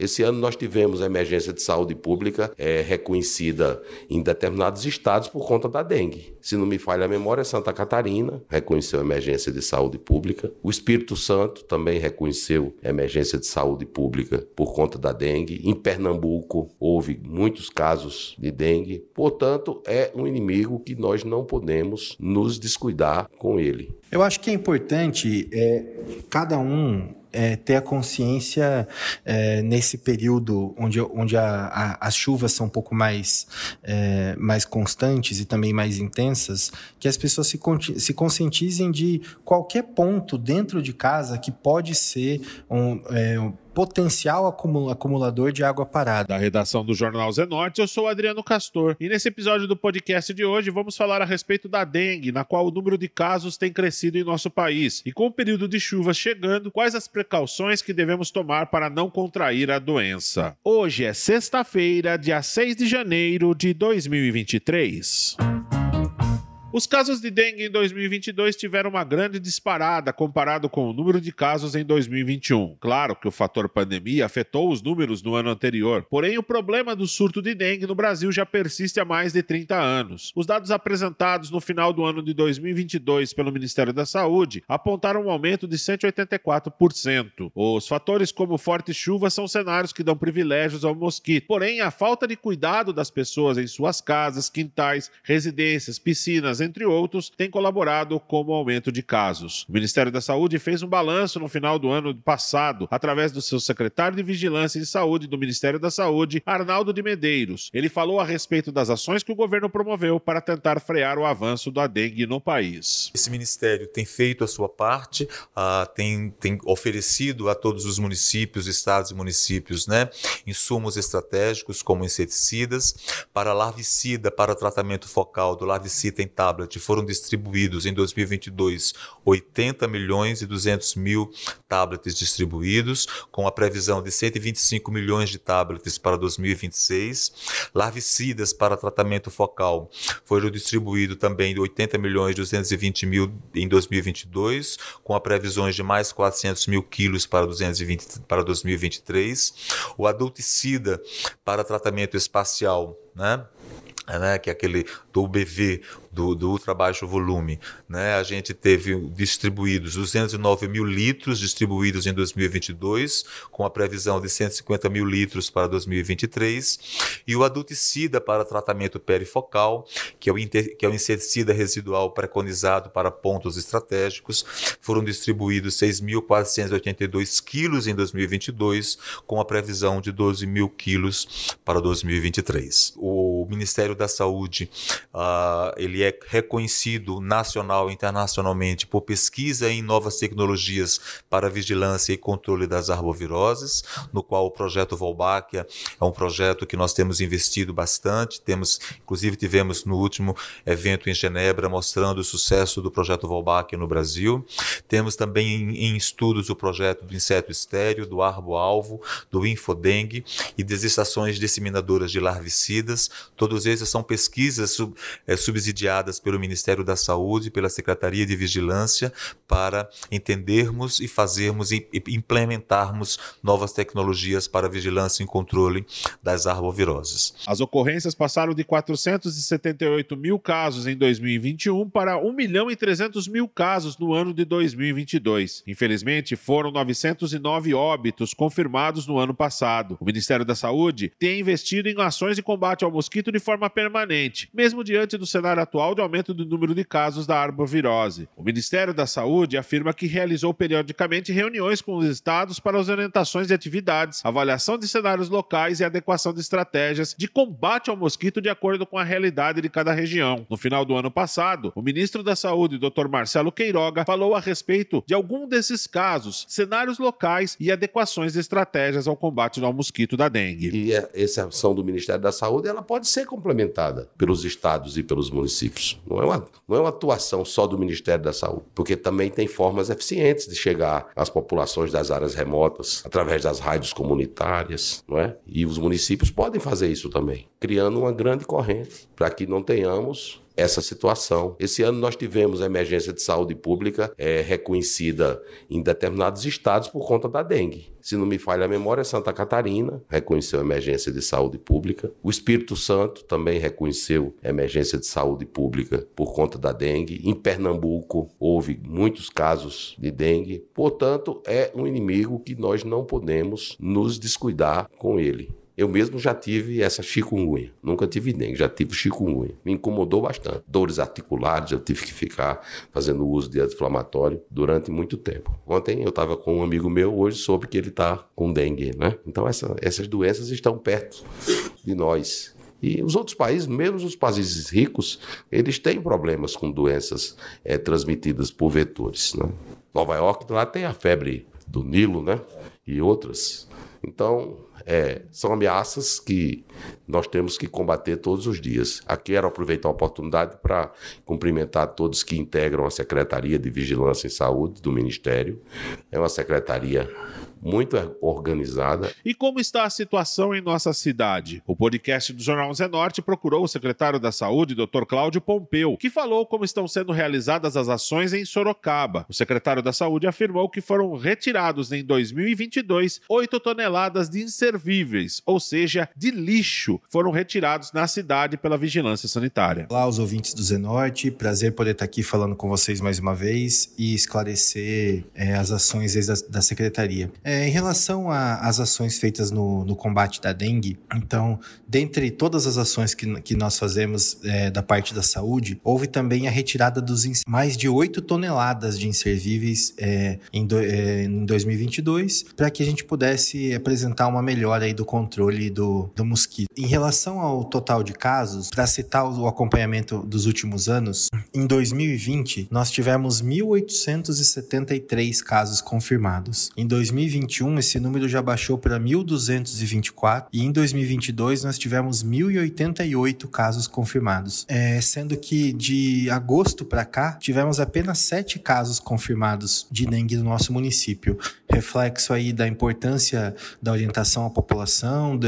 Esse ano nós tivemos a emergência de saúde pública é, reconhecida em determinados estados por conta da dengue. Se não me falha a memória, Santa Catarina reconheceu a emergência de saúde pública. O Espírito Santo também reconheceu a emergência de saúde pública por conta da dengue. Em Pernambuco houve muitos casos de dengue. Portanto, é um inimigo que nós não podemos nos descuidar com ele. Eu acho que é importante é, cada um é, ter a consciência é, nesse período onde, onde a, a, as chuvas são um pouco mais, é, mais constantes e também mais intensas, que as pessoas se, se conscientizem de qualquer ponto dentro de casa que pode ser um, é, potencial acumulador de água parada. Da redação do Jornal Zenorte, eu sou Adriano Castor e nesse episódio do podcast de hoje vamos falar a respeito da dengue, na qual o número de casos tem crescido em nosso país. E com o período de chuva chegando, quais as precauções que devemos tomar para não contrair a doença? Hoje é sexta-feira, dia 6 de janeiro de 2023. Os casos de dengue em 2022 tiveram uma grande disparada comparado com o número de casos em 2021. Claro que o fator pandemia afetou os números no ano anterior, porém o problema do surto de dengue no Brasil já persiste há mais de 30 anos. Os dados apresentados no final do ano de 2022 pelo Ministério da Saúde apontaram um aumento de 184%. Os fatores como forte chuva são cenários que dão privilégios ao mosquito, porém a falta de cuidado das pessoas em suas casas, quintais, residências, piscinas, entre outros, têm colaborado com o aumento de casos. O Ministério da Saúde fez um balanço no final do ano passado, através do seu secretário de Vigilância e Saúde do Ministério da Saúde, Arnaldo de Medeiros. Ele falou a respeito das ações que o governo promoveu para tentar frear o avanço da dengue no país. Esse ministério tem feito a sua parte, uh, tem, tem oferecido a todos os municípios, estados e municípios, né, insumos estratégicos como inseticidas, para larvicida, para tratamento focal do larvicida em tablet foram distribuídos em 2022 80 milhões e 200 mil tablets distribuídos, com a previsão de 125 milhões de tablets para 2026. Larvicidas para tratamento focal foram distribuídos também de 80 milhões e 220 mil em 2022, com a previsões de mais 400 mil quilos para, 220, para 2023. O adulticida para tratamento espacial, né? Né, que é aquele do UBV, do, do ultra baixo volume. Né? A gente teve distribuídos 209 mil litros distribuídos em 2022, com a previsão de 150 mil litros para 2023, e o adulticida para tratamento perifocal, que é o, inter, que é o inseticida residual preconizado para pontos estratégicos, foram distribuídos 6.482 quilos em 2022, com a previsão de 12 mil quilos para 2023. O Ministério da Saúde, uh, ele é reconhecido nacional e internacionalmente por pesquisa em novas tecnologias para vigilância e controle das arboviroses, no qual o projeto Volbáquia é um projeto que nós temos investido bastante. Temos, inclusive, tivemos no último evento em Genebra mostrando o sucesso do projeto Volbáquia no Brasil. Temos também em, em estudos o projeto do inseto estéreo, do arbo-alvo, do infodengue e das estações disseminadoras de larvicidas. Todos esses são pesquisas sub, é, subsidiadas pelo Ministério da Saúde, e pela Secretaria de Vigilância, para entendermos e fazermos e implementarmos novas tecnologias para vigilância e controle das arboviroses. As ocorrências passaram de 478 mil casos em 2021 para 1 milhão e 300 mil casos no ano de 2022. Infelizmente, foram 909 óbitos confirmados no ano passado. O Ministério da Saúde tem investido em ações de combate ao mosquito de forma permanente, mesmo diante do cenário atual de aumento do número de casos da arbovirose. O Ministério da Saúde afirma que realizou periodicamente reuniões com os estados para as orientações de atividades, avaliação de cenários locais e adequação de estratégias de combate ao mosquito de acordo com a realidade de cada região. No final do ano passado, o ministro da Saúde, Dr. Marcelo Queiroga, falou a respeito de algum desses casos, cenários locais e adequações de estratégias ao combate ao mosquito da dengue. E essa ação do Ministério da Saúde ela pode ser complementada pelos estados e pelos municípios. Não é, uma, não é uma atuação só do Ministério da Saúde, porque também tem formas eficientes de chegar às populações das áreas remotas, através das rádios comunitárias, não é? E os municípios podem fazer isso também, criando uma grande corrente para que não tenhamos essa situação. Esse ano nós tivemos a emergência de saúde pública é, reconhecida em determinados estados por conta da dengue. Se não me falha a memória, Santa Catarina reconheceu a emergência de saúde pública. O Espírito Santo também reconheceu a emergência de saúde pública por conta da dengue. Em Pernambuco houve muitos casos de dengue. Portanto, é um inimigo que nós não podemos nos descuidar com ele. Eu mesmo já tive essa chikungunya. Nunca tive dengue, já tive chikungunya. Me incomodou bastante. Dores articulares, eu tive que ficar fazendo uso de anti-inflamatório durante muito tempo. Ontem eu estava com um amigo meu, hoje soube que ele está com dengue, né? Então essa, essas doenças estão perto de nós. E os outros países, mesmo os países ricos, eles têm problemas com doenças é, transmitidas por vetores. Né? Nova York, lá tem a febre do Nilo, né? E outras. Então, é, são ameaças que nós temos que combater todos os dias. Aqui quero aproveitar a oportunidade para cumprimentar todos que integram a Secretaria de Vigilância em Saúde do Ministério. É uma secretaria muito organizada. E como está a situação em nossa cidade? O podcast do Jornal Zé Norte procurou o secretário da Saúde, Dr. Cláudio Pompeu, que falou como estão sendo realizadas as ações em Sorocaba. O secretário da Saúde afirmou que foram retirados em 2022 8 toneladas de inservíveis, ou seja, de lixo, foram retirados na cidade pela vigilância sanitária. Olá, os ouvintes do Zenorte, prazer poder estar aqui falando com vocês mais uma vez e esclarecer é, as ações da, secretaria. É, em relação às ações feitas no, no, combate da dengue, então, dentre todas as ações que, que nós fazemos é, da parte da saúde, houve também a retirada dos mais de 8 toneladas de inservíveis é, em, do, é, em 2022, para que a gente pudesse apresentar uma melhora aí do controle do, do mosquito. Em relação ao total de casos, para citar o acompanhamento dos últimos anos, em 2020 nós tivemos 1.873 casos confirmados. Em 2021 2021 esse número já baixou para 1.224 e em 2022 nós tivemos 1.088 casos confirmados, é, sendo que de agosto para cá tivemos apenas 7 casos confirmados de dengue no nosso município, reflexo aí da importância da orientação à população,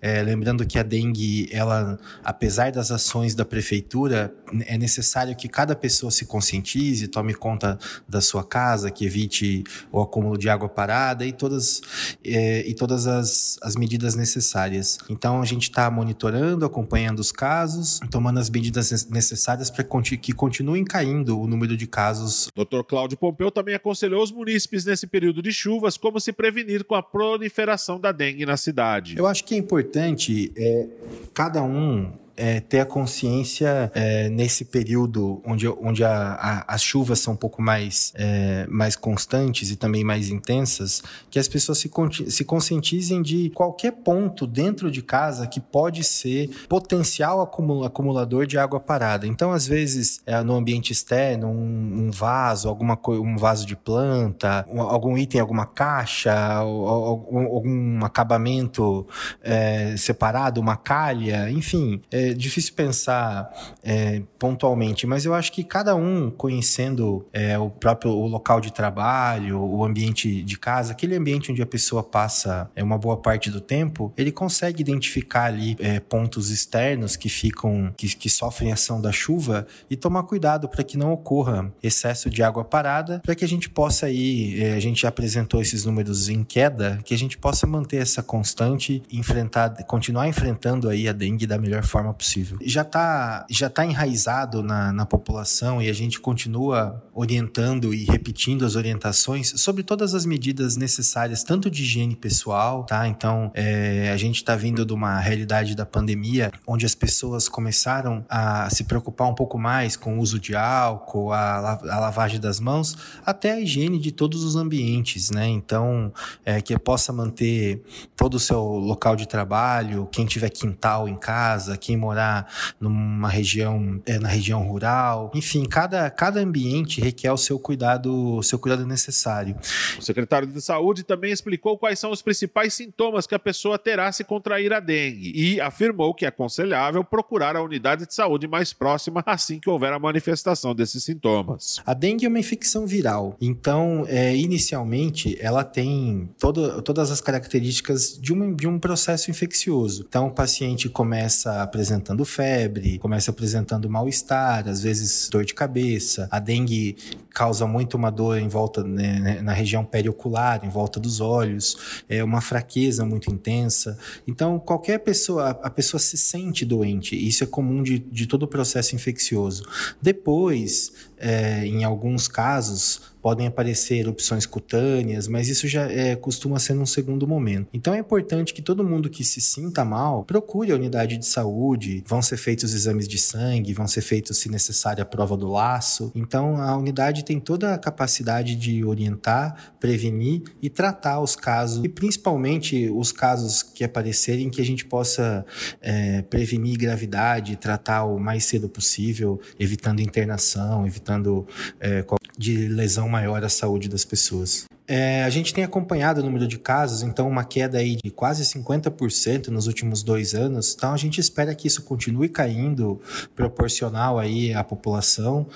é, lembrando que a dengue, ela, apesar das ações da prefeitura, é necessário que cada pessoa se conscientize, tome conta da sua casa, que evite o acúmulo de água parada e todas, é, e todas as, as medidas necessárias. Então a gente está monitorando, acompanhando os casos, tomando as medidas necessárias para que continuem caindo o número de casos. Dr. Cláudio Pompeu também aconselhou os munícipes nesse período de chuvas como se prevenir com a proliferação da dengue na cidade. Eu acho que é importante é, cada um é, ter a consciência é, nesse período onde, onde a, a, as chuvas são um pouco mais, é, mais constantes e também mais intensas, que as pessoas se, se conscientizem de qualquer ponto dentro de casa que pode ser potencial acumulador de água parada. Então, às vezes, é, no ambiente externo, um, um vaso, alguma um vaso de planta, um, algum item, alguma caixa, algum, acabamento é, separado, uma calha, enfim, é, difícil pensar é, pontualmente, mas eu acho que cada um conhecendo é, o próprio o local de trabalho, o ambiente de casa, aquele ambiente onde a pessoa passa é, uma boa parte do tempo, ele consegue identificar ali é, pontos externos que ficam, que, que sofrem ação da chuva e tomar cuidado para que não ocorra excesso de água parada, para que a gente possa aí, é, a gente já apresentou esses números em queda, que a gente possa manter essa constante, enfrentar, continuar enfrentando aí a dengue da melhor forma possível. Já está já tá enraizado na, na população e a gente continua orientando e repetindo as orientações sobre todas as medidas necessárias, tanto de higiene pessoal, tá? Então, é, a gente está vindo de uma realidade da pandemia onde as pessoas começaram a se preocupar um pouco mais com o uso de álcool, a, a lavagem das mãos, até a higiene de todos os ambientes, né? Então, é, que possa manter todo o seu local de trabalho, quem tiver quintal em casa, quem morar numa região, é, na região rural. Enfim, cada, cada ambiente requer o seu cuidado, o seu cuidado necessário. O secretário de Saúde também explicou quais são os principais sintomas que a pessoa terá se contrair a dengue e afirmou que é aconselhável procurar a unidade de saúde mais próxima assim que houver a manifestação desses sintomas. A dengue é uma infecção viral, então, é, inicialmente, ela tem todo, todas as características de, uma, de um processo infeccioso. Então, o paciente começa a apresentar apresentando febre, começa apresentando mal-estar, às vezes dor de cabeça. A dengue causa muito uma dor em volta, né, né, na região periocular, em volta dos olhos, é uma fraqueza muito intensa. Então, qualquer pessoa, a pessoa se sente doente. Isso é comum de, de todo o processo infeccioso. Depois, é, em alguns casos, podem aparecer erupções cutâneas, mas isso já é, costuma ser num segundo momento. Então é importante que todo mundo que se sinta mal procure a unidade de saúde, vão ser feitos exames de sangue, vão ser feitos, se necessário, a prova do laço. Então a unidade tem toda a capacidade de orientar, prevenir e tratar os casos, e principalmente os casos que aparecerem que a gente possa é, prevenir gravidade, tratar o mais cedo possível, evitando internação, evitando é, de lesão maior à saúde das pessoas. É, a gente tem acompanhado o número de casos, então uma queda aí de quase 50% nos últimos dois anos. Então a gente espera que isso continue caindo proporcional aí à população.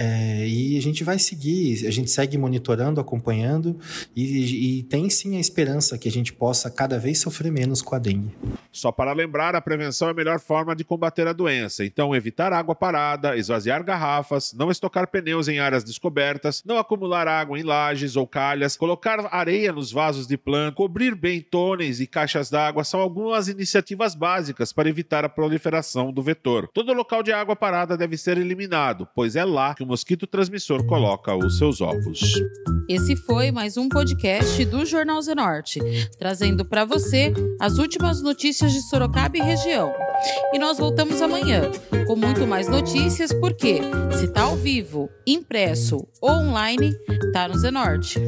É, e a gente vai seguir, a gente segue monitorando, acompanhando e, e, tem sim a esperança que a gente possa cada vez sofrer menos com a dengue. Só para lembrar, a prevenção é a melhor forma de combater a doença. Então, evitar água parada, esvaziar garrafas, não estocar pneus em áreas descobertas, não acumular água em lajes ou calhas, colocar areia nos vasos de planta, cobrir bem túneis e caixas d'água são algumas iniciativas básicas para evitar a proliferação do vetor. Todo local de água parada deve ser eliminado, pois é lá que o mosquito transmissor coloca os seus ovos. Esse foi mais um podcast do Jornal Zenorte, trazendo para você as últimas notícias de Sorocaba e região. E nós voltamos amanhã com muito mais notícias, porque se tá ao vivo, impresso ou online, tá no Zenorte.